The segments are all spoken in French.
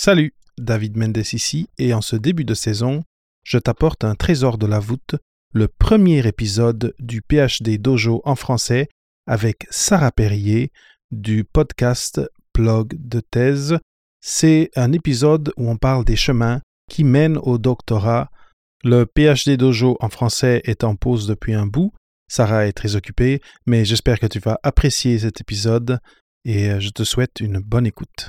Salut, David Mendes ici, et en ce début de saison, je t'apporte un trésor de la voûte, le premier épisode du PhD Dojo en français avec Sarah Perrier du podcast Plug de thèse. C'est un épisode où on parle des chemins qui mènent au doctorat. Le PhD Dojo en français est en pause depuis un bout. Sarah est très occupée, mais j'espère que tu vas apprécier cet épisode et je te souhaite une bonne écoute.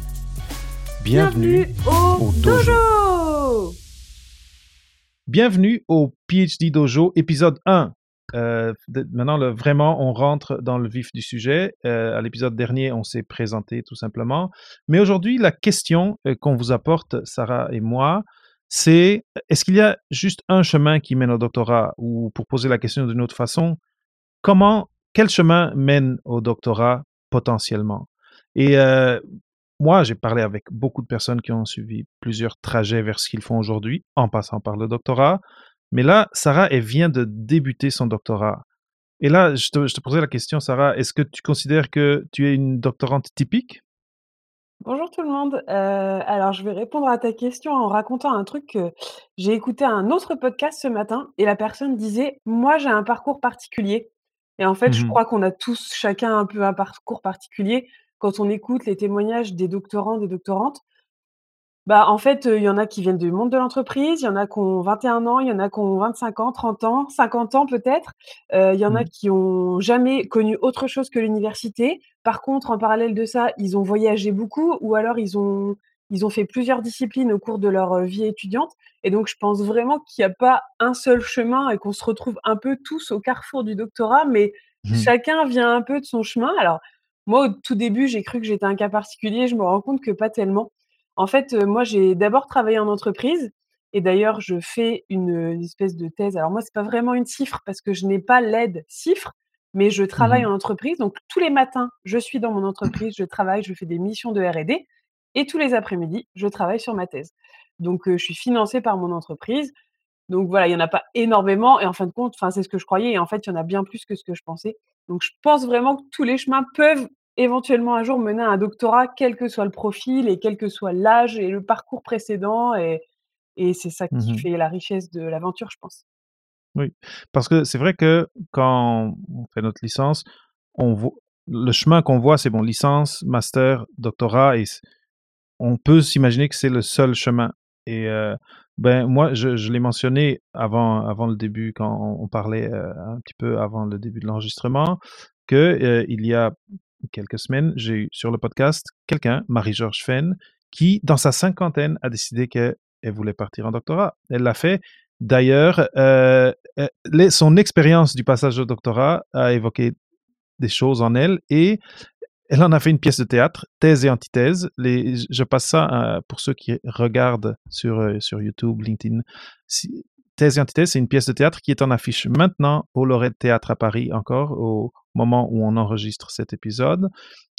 Bienvenue, au, dojo. Bienvenue au PhD Dojo, épisode 1. Euh, maintenant, le, vraiment, on rentre dans le vif du sujet. Euh, à l'épisode dernier, on s'est présenté tout simplement. Mais aujourd'hui, la question euh, qu'on vous apporte, Sarah et moi, c'est est-ce qu'il y a juste un chemin qui mène au doctorat? Ou pour poser la question d'une autre façon, comment, quel chemin mène au doctorat potentiellement? Et moi, j'ai parlé avec beaucoup de personnes qui ont suivi plusieurs trajets vers ce qu'ils font aujourd'hui, en passant par le doctorat. Mais là, Sarah, elle vient de débuter son doctorat. Et là, je te, posais la question, Sarah, est-ce que tu considères que tu es une doctorante typique? Bonjour tout le monde. Euh, alors, je vais répondre à ta question en racontant un truc que j'ai écouté un autre podcast ce matin et la personne disait, moi j'ai un parcours particulier. Et en fait, je mmh crois qu'on a tous chacun un peu un parcours particulier quand on écoute les témoignages des doctorants, des doctorantes, bah, en fait, il y en a qui viennent du monde de l'entreprise, il y en a qui ont 21 ans, il y en a qui ont 25 ans, 30 ans, 50 ans peut-être. il y en a mmh. qui ont jamais connu autre chose que l'université. Par contre, en parallèle de ça, ils ont voyagé beaucoup ou alors ils ont ils ont fait plusieurs disciplines au cours de leur, vie étudiante et donc je pense vraiment qu'il n'y a pas un seul chemin et qu'on se retrouve un peu tous au carrefour du doctorat, mais mmh. chacun vient un peu de son chemin. Alors moi, au tout début, j'ai cru que j'étais un cas particulier. Je me rends compte que pas tellement. En fait, moi, j'ai d'abord travaillé en entreprise et d'ailleurs, je fais une, espèce de thèse. Alors moi, c'est pas vraiment une cifre parce que je n'ai pas l'aide cifre, mais je travaille mmh en entreprise. Donc tous les matins, je suis dans mon entreprise, je travaille, je fais des missions de R&D et tous les après-midi, je travaille sur ma thèse. Donc je suis financée par mon entreprise. Donc voilà, il y en a pas énormément et en fin de compte, enfin c'est ce que je croyais et en fait, il y en a bien plus que ce que je pensais. Donc je pense vraiment que tous les chemins peuvent éventuellement un jour mener à un doctorat, quel que soit le profil et quel que soit l'âge et le parcours précédent et et c'est ça qui mmh fait la richesse de l'aventure, je pense. Oui, parce que c'est vrai que quand on fait notre licence, on voit le chemin qu'on voit, c'est bon, licence, master, doctorat et on peut s'imaginer que c'est le seul chemin et ben moi, je, je l'ai mentionné avant, avant le début, quand on, parlait un petit peu avant le début de l'enregistrement, que il y a quelques semaines, j'ai eu sur le podcast quelqu'un, Marie-Georges Fenn, qui, dans sa cinquantaine, a décidé qu'elle voulait partir en doctorat. Elle l'a fait. D'ailleurs, son expérience du passage au doctorat a évoqué des choses en elle et elle en a fait une pièce de théâtre, thèse et antithèse. Je passe ça euh, pour ceux qui regardent sur, euh, sur YouTube, LinkedIn. thèse et antithèse, c'est une pièce de théâtre qui est en affiche maintenant au Lorette Théâtre à Paris, encore au moment où on enregistre cet épisode,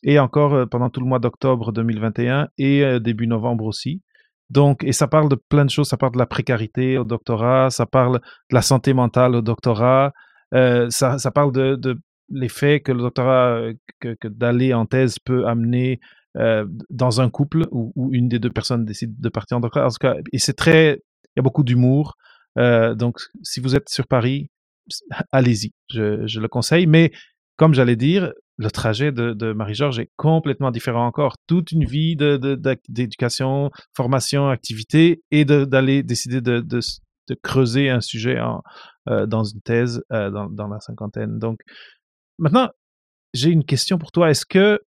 et encore euh, pendant tout le mois d'octobre 2021 et début novembre aussi. Donc, et ça parle de plein de choses. Ça parle de la précarité au doctorat, ça parle de la santé mentale au doctorat, ça, parle de l'effet que le doctorat, euh, que, d'aller en thèse peut amener euh, dans un couple où, une des deux personnes décide de partir en doctorat. En tout cas, et c'est très, il y a beaucoup d'humour. Euh, donc, si vous êtes sur Paris, allez-y, je, le conseille. Mais comme j'allais dire, le trajet de, Marie-Georges est complètement différent encore. Toute une vie d'éducation, de, formation, activité, et d'aller décider de, creuser un sujet en, dans une thèse dans, dans, la cinquantaine. Donc, Maintenant, j'ai une question pour toi. Est-ce que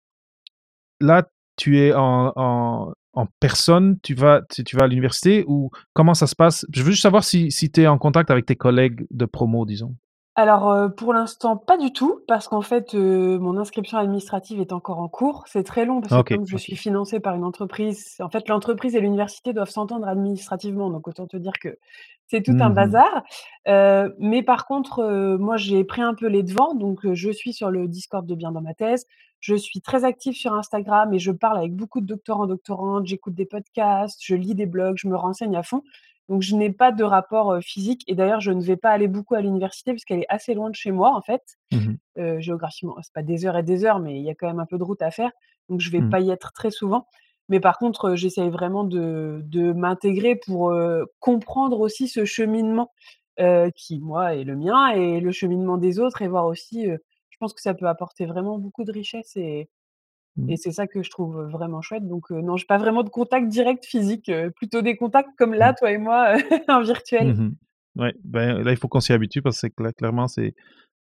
là, tu es en, en, personne, tu vas, tu, vas à l'université ou comment ça se passe? Je veux juste savoir si, si tu es en contact avec tes collègues de promo, disons. Alors, heu, pour l'instant, pas du tout, parce qu'en fait, heu, mon inscription administrative est encore en cours. C'est très long parce que OK, comme je OK. suis financée par une entreprise en fait, l'entreprise et l'université doivent s'entendre administrativement, donc autant te dire que c'est tout un Mmh bazar. Heu, mais par contre, heu, moi, j'ai pris un peu les devants, donc heu, je suis sur le Discord de Bien dans ma thèse. Je suis très active sur Instagram et je parle avec beaucoup de doctorants, doctorantes, j'écoute des podcasts, je lis des blogs, je me renseigne à fond. Donc je n'ai pas de rapport, physique et d'ailleurs je ne vais pas aller beaucoup à l'université puisqu'elle est assez loin de chez moi, en fait. Mmh Heu, géographiquement, c'est pas des heures et des heures, mais il y a quand même un peu de route à faire, donc je vais Mmh. pas y être très souvent. Mais par contre, j'essaye vraiment de de m'intégrer pour, comprendre aussi ce cheminement, qui moi est le mien et le cheminement des autres et voir aussi, je pense que ça peut apporter vraiment beaucoup de richesse et Mmh. et c'est ça que je trouve, vraiment chouette donc non, j'ai pas vraiment de contact direct physique, plutôt des contacts comme là, Mmh. toi et moi, en virtuel. Mmh Ouais, ben, là, il faut qu'on s'y habitue parce que cla clairement, c'est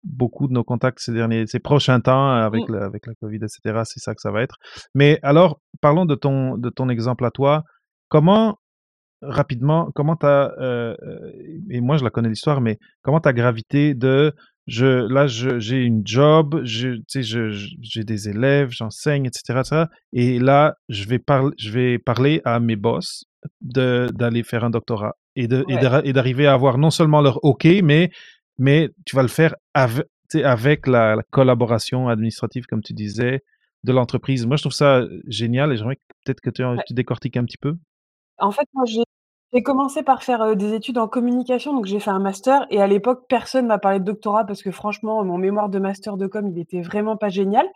beaucoup de nos contacts ces derniers ces prochains temps avec Mmh. le avec la covid et cetera, c'est ça que ça va être. Mais alors, parlons de ton de ton exemple à toi. Comment Rapidement, comment tu as, et moi je la connais l'histoire, mais comment tu as gravité de je là je j'ai une job, sais, je je j'ai des élèves, j'enseigne et cetera et là je vais parler je vais parler à mes boss d'aller faire un doctorat et Ouais. d'arriver à avoir non seulement leur OK, mais mais tu vas le faire ave tu sais, avec la la collaboration administrative comme tu disais, de l'entreprise. Moi je trouve ça, génial et j'aimerais peut-être que tu Ouais. tu décortiques un petit peu? En fait, moi, j'ai j'ai commencé par faire, heu, des études en communication, donc j'ai fait un master et à l'époque, personne m'a parlé de doctorat parce que franchement, mon mémoire de master de com, il était vraiment pas génial.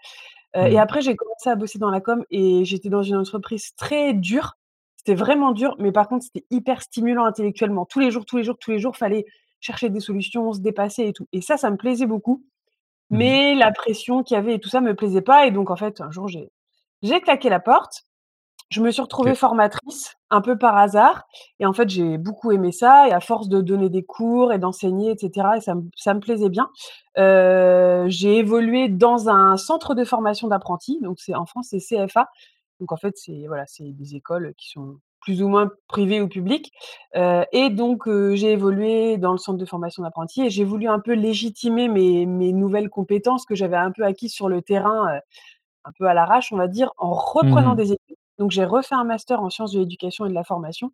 Heu et Mmh. après, j'ai commencé à bosser dans la com et j'étais dans une entreprise très dure. C'était vraiment dur, mais par contre, c'était hyper stimulant intellectuellement. Tous les jours, tous les jours, tous les jours, fallait chercher des solutions, se dépasser et tout et ça, ça me plaisait beaucoup. Mmh Mais la pression qu'il y avait et tout ça me plaisait pas et donc en fait, un jour, j'ai claqué la porte je me suis retrouvée formatrice, un peu par hasard et en fait, j'ai beaucoup aimé ça et à force de donner des cours et d'enseigner et cetera et ça me ça me plaisait bien, j'ai évolué dans un centre de formation d'apprentis, donc c'est en France, c'est CFA. Donc en fait, c'est voilà, des écoles qui sont plus ou moins privées ou publiques, et donc j'ai évolué dans le centre de formation d'apprentis et j'ai voulu un peu légitimer mes mes nouvelles compétences que j'avais un peu acquises sur le terrain, un peu à l'arrache, on va dire, en reprenant Mmh des études. Donc j'ai refait un master en sciences de l'éducation et de la formation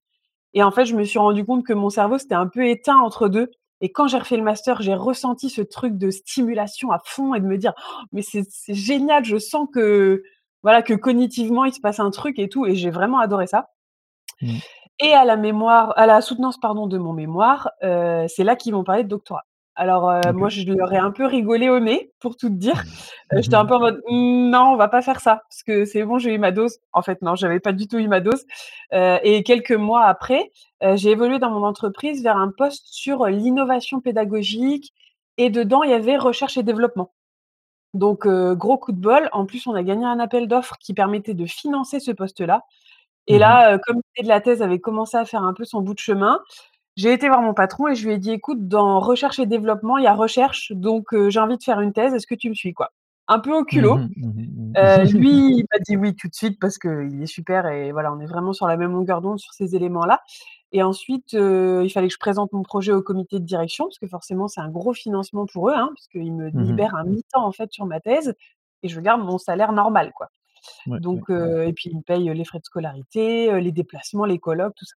et en fait, je me suis rendu compte que mon cerveau s'était un peu éteint entre 2 et quand j'ai refait le master, j'ai ressenti ce truc de stimulation à fond et de me dire: «Oh, «Mais c'est génial, je sens que voilà, que cognitivement, il se passe un truc et tout» et j'ai vraiment adoré ça. Mmh. Et à la mémoire à la soutenance, pardon, de mon mémoire, c'est là qu'ils m'ont parlé de doctorat. Alors, heu, moi, je leur ai un peu rigolé au nez, pour tout te dire. Heu, j'étais un peu en mode: «Mmh, non, on va pas faire ça, parce que c'est bon, j'ai eu ma dose». En fait, non, j'avais pas du tout eu ma dose. Heu et quelques mois après, j'ai évolué dans mon entreprise vers un poste sur, l'innovation pédagogique et dedans, il y avait recherche et développement. Donc, gros coup de bol. En plus, on a gagné un appel d'offres qui permettait de financer ce poste-là et Mmh là, comme l'idée de la thèse avait commencé à faire un peu son bout de chemin, j'ai été voir mon patron et je lui ai dit: «Écoute, dans recherche et développement, il y a recherche, donc heu, j'ai envie de faire une thèse, est-ce que tu me suis?» quoi? Un peu au Mmh culot. mh. Mmh Heu, mh. lui, il m'a dit oui tout de suite parce qu'il est super et voilà, on est vraiment sur la même longueur d'onde sur ces éléments-là et ensuite, heu, il fallait que je présente mon projet au comité de direction parce que forcément, c'est un gros financement pour eux, hein, puisqu'ils me Mmh libèrent un mi-temps, en fait, sur ma thèse et je garde mon salaire normal, quoi. Ouais, ouais. Donc et puis ils me payent, les frais de scolarité, les déplacements, les colloques, tout ça.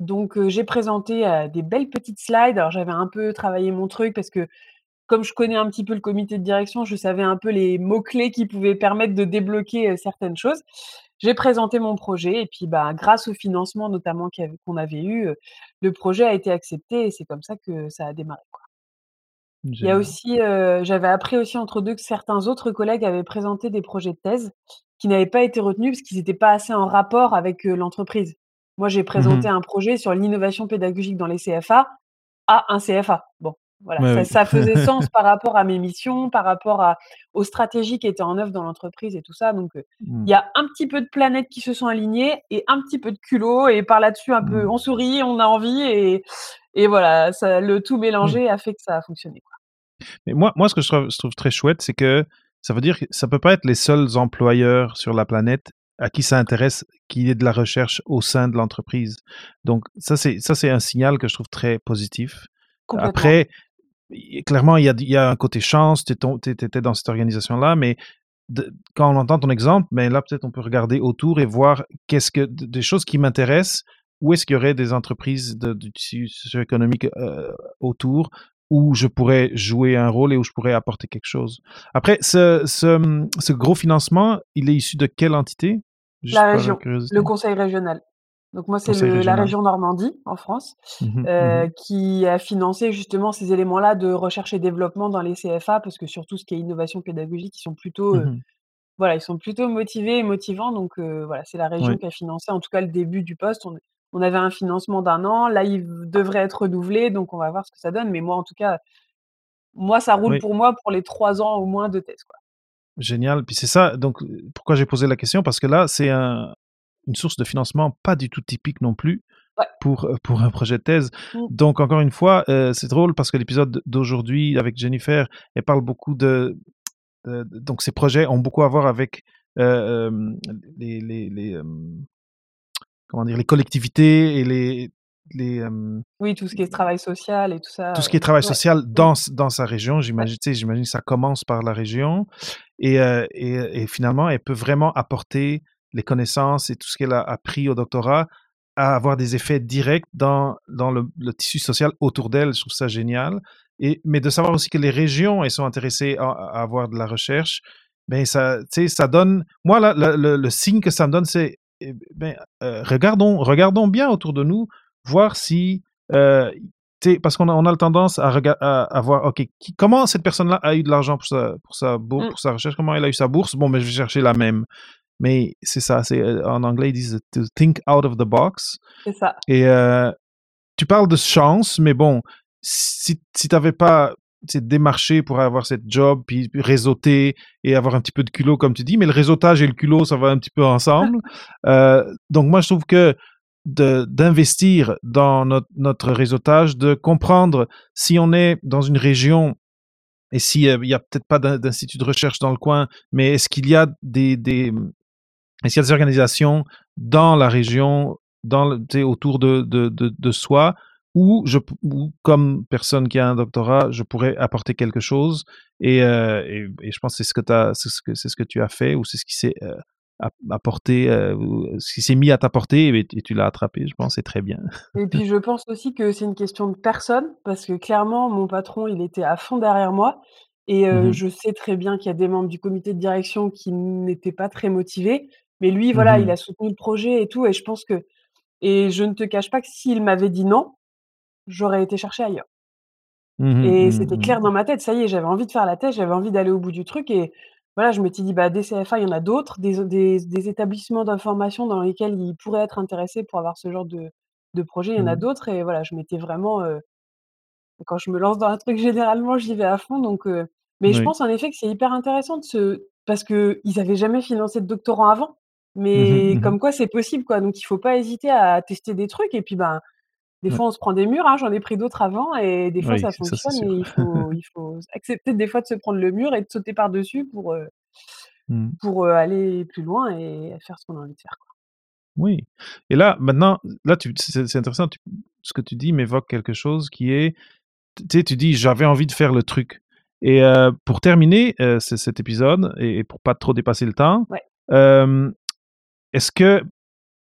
Donc j'ai présenté, des belles petites slides. Alors j'avais un peu travaillé mon truc parce que comme je connais un petit peu le comité de direction, je savais un peu les mots clés qui pouvaient permettre de débloquer, certaines choses. J'ai présenté mon projet et puis, bah, grâce au financement notamment qu'on avait eu, le projet a été accepté et c'est comme ça que ça a démarré, quoi. Il y a aussi, j'avais appris aussi entre 2 que certains autres collègues avaient présenté des projets de thèse qui n'avaient pas été retenus parce qu'ils étaient pas assez en rapport avec, l'entreprise. Moi, j'ai Mmh présenté mh. un projet sur l'innovation pédagogique dans les CFA à un CFA. Bon, voilà, Ouais, ça oui. ça faisait sens par rapport à mes missions, par rapport à aux stratégies qui étaient en œuvre dans l'entreprise et tout ça, donc heu, Mmh. il y a un petit peu de planètes qui se sont alignées et un petit peu de culot et par là-dessus un peu Mmh. on sourit, on a envie et et voilà, ça le tout mélangé a fait que ça a fonctionné, quoi. Mais moi moi, ce que je trouve je trouve très chouette, c'est que ça veut dire que ça peut pas être les seuls employeurs sur la planète à qui ça intéresse qu'il y ait de la recherche au sein de l'entreprise. Donc ça, c'est ça, c'est un signal que je trouve très positif. Après clairement, il y a il y a un côté chance, tu étais dans cette organisation-là, mais de quand on entend ton exemple, ben là, peut-être on peut regarder autour et voir qu'est-ce que des choses qui m'intéressent, où est-ce qu'il y aurait des entreprises de du tissu socio-économique, heu, autour, où je pourrais jouer un rôle et où je pourrais apporter quelque chose. Après ce ce, ce gros financement, il est issu de quelle entité? La région, le conseil régional. Donc moi, c'est la région Normandie, en France, Mmh mh. Mmh heu, mh. qui a financé justement ces éléments-là de recherche et développement dans les CFA, parce que sur tout ce qui est innovation pédagogique, ils sont plutôt, Mmh heu, mh. voilà, ils sont plutôt motivés et motivants donc heu, voilà, c'est la région Oui. qui a financé, en tout cas, le début du poste. On on avait un financement d'1 an, là, il devrait être renouvelé, donc on va voir ce que ça donne, mais moi, en tout cas, moi, ça roule Oui. pour moi pour les 3 ans au moins de thèse, quoi. Génial, puis c'est ça, donc pourquoi j'ai posé la question? Parce que là, c'est un une source de financement pas du tout typique non plus Ouais. pour, pour un projet de thèse. Mmh. Donc encore une fois, c'est drôle parce que l'épisode d'aujourd'hui avec Jennifer, elle parle beaucoup de de donc ces projets ont beaucoup à voir avec, les les les, hem, comment dire? Les collectivités et les les, Oui, tout ce qui est travail social et tout tout ça, ce qui est travail ouais. social Mmh. dans s dans sa région, j'imagine, tu sais, j'imagine que ça commence par la région et heu et finalement, elle peut vraiment apporter les connaissances et tout ce qu'elle a appris au doctorat à avoir des effets directs dans dans le tissu social autour d'elle. Je trouve ça génial et mais de savoir aussi que les régions, elles sont intéressées à avoir de la recherche, beh, ça ça donne moi, le signe que ça me donne, c'est et ben, heu, regardons regardons bien autour de nous, voir si, parce qu'on a on a le tendance à à à voir, OK, qui comment cette personne-là a eu de l'argent pour sa pour sa bour Mmh. pour sa recherche? Comment elle a eu sa bourse? Bon, ben, je vais chercher la même. Mais c'est ça, c'est, heu, en anglais, ils disent to think out of the box C'est ça. et heu, tu parles de chance, mais bon, si si tu avais pas, démarché pour avoir cette job, puis puis réseauter et avoir un petit peu de culot, comme tu dis, mais le réseautage et le culot, ça va un petit peu ensemble. Heu, donc moi, je trouve que d'investir dans notre réseautage, de comprendre si on est dans une région et si, heu, il y a peut-être pas d'in d'institut de recherche dans le coin, mais est-ce qu'il y a des est-ce y a des organisations dans la région, dans autour de de de soi où je où comme personne qui a un doctorat, je pourrais apporter quelque chose et heu et je pense que c'est ce que ce que tu as fait ou c'est ce qui s'est, ap apporté, ou ce qui s'est mis à t'apporter et et tu l'as attrapé, je pense, c'est très bien. Et puis je pense aussi que c'est une question de personne, parce que clairement, mon patron, il était à fond derrière moi et Mmh heu, mh. je sais très bien qu'il y a des membres du comité de direction qui n'étaient pas très motivés, mais lui, Mmh voilà, il a soutenu le projet et tout et je pense que et je ne te cache pas que s'il m'avait dit: «Non», j'aurais été chercher ailleurs. Mmh mh. Et Mmh c'était clair dans ma tête, ça y est, j'avais envie de faire la thèse, j'avais envie d'aller au bout du truc et voilà, je m'étais dit: «Bah, des CFA, il y en a d'autres, des o des des établissements d'information dans lesquels ils pourraient être intéressés pour avoir ce genre de de projet, il y en a Mmh. d'autres» et voilà, je m'étais vraiment, heu quand je me lance dans un truc, généralement, j'y vais à fond donc mais je pense en effet que c'est hyper intéressant de se parce qu'ils avaient jamais financé de doctorants avant, Mmh mh. mais Mmh mh. comme quoi c'est possible, quoi, donc il faut pas hésiter à tester des trucs et puis, ben, des fois, on se prend des murs, hein, j'en ai pris d'autres avant et des fois Oui, ça ça, fonctionne sûr. et il faut il faut accepter des fois de se prendre le mur et de sauter par-dessus pour, heu Mmh. pour, heu, aller plus loin et faire ce qu'on a envie de faire, quoi. Oui et là, maintenant, là, c'est intéressant, tu ce que tu dis m'évoque quelque chose qui est, tu sais, tu dis: «J'avais envie de faire le truc» et heu, pour terminer, cet épisode et pour pas trop dépasser le temps, Ouais. est-ce que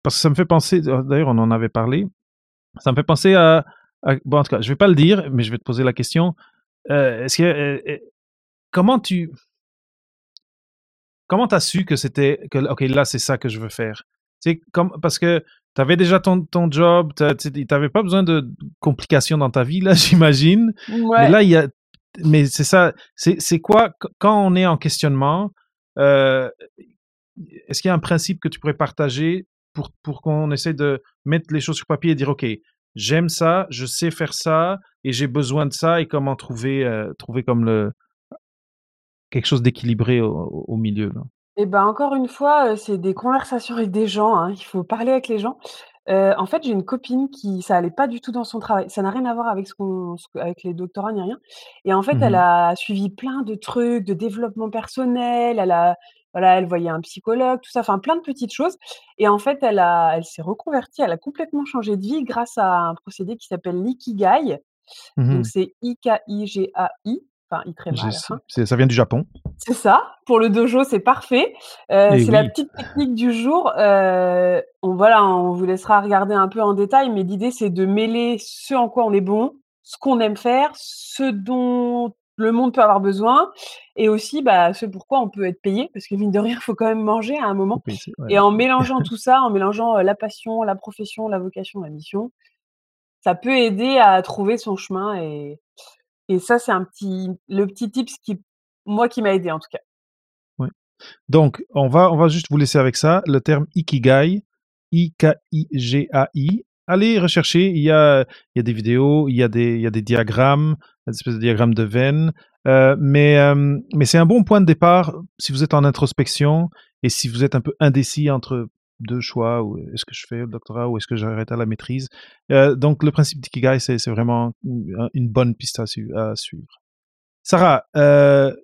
parce que ça me fait penser, d'ailleurs, on en avait parlé, ça me fait penser à à bon, en tout cas, je vais pas le dire, mais je vais te poser la question, heu, est-ce que, heu heu, comment tu comment tu as su que c'était que OK, là, c'est ça que je veux faire? Sais, comme parce que tu avais déjà ton ton job, tu as tu sais, tu avais pas besoin de complications dans ta vie, là, j'imagine, mais là, il y a mais c'est ça, c'est c'est quoi quand on est en questionnement, est-ce qu'il y a un principe que tu pourrais partager pour pour qu'on essaie de mettre les choses sur papier et dire: «OK, j'aime ça, je sais faire ça et j'ai besoin de ça» et comment trouver, heu, trouver comme le quelque chose d'équilibré au milieu, là? Et ben, encore une fois, c'est des conversations avec des gens, hein, il faut parler avec les gens. En fait, j'ai une copine qui ça allait pas du tout dans son travail, ça n'a rien à voir avec ce qu'on avec les doctorats ni rien et en fait, Mmh elle mh. a suivi plein de trucs, de développement personnel, elle a voilà, elle voyait un psychologue, tout ça, enfin plein de petites choses. Et en fait, elle a elle s'est reconvertie, elle a complètement changé de vie grâce à un procédé qui s'appelle l'ikigai. Mmh Donc c'est I-K-I-G-A-I, enfin I ça vient du Japon. C'est ça, pour le dojo, c'est parfait. Et c'est la petite technique du jour. Heu, on voilà, on vous laissera regarder un peu en détail, mais l'idée, c'est de mêler ce en quoi on est bon, ce qu'on aime faire, ce dont le monde peut avoir besoin et aussi, bah, ce pourquoi on peut être payé, parce que mine de rien, il faut quand même manger à un moment ouais, et en mélangeant tout ça, en mélangeant, la passion, la profession, la vocation, la mission, ça peut aider à trouver son chemin et et ça, c'est un petit le petit tips qui moi, qui m'a aidé en tout cas. Donc on va on va juste vous laisser avec ça, le terme ikigai, I-K-I-G-A-I. Allez rechercher, il y a des vidéos, il y a des diagrammes, des espèces de diagrammes de veines, heu, mais c'est un bon point de départ si vous êtes en introspection et si vous êtes un peu indécis entre 2 choix est-ce que je fais le doctorat ou est-ce que j'arrête à la maîtrise? Heu, donc le principe d'ikigai, c'est vraiment une bonne piste à sui à suivre. Sarah, heu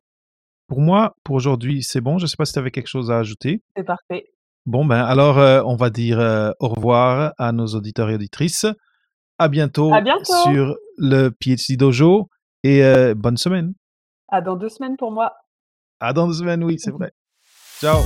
Pour moi, pour aujourd'hui, c'est bon. Je ne sais pas si tu avais quelque chose à ajouter. C'est parfait. Bon, ben alors, heu, on va dire, heu, au revoir à nos auditeurs et auditrices. À À bientôt sur le PhD Dojo et heu, bonne semaine. À dans 2 semaines pour moi. À dans 2 semaines, oui, c'est vrai. Ciao.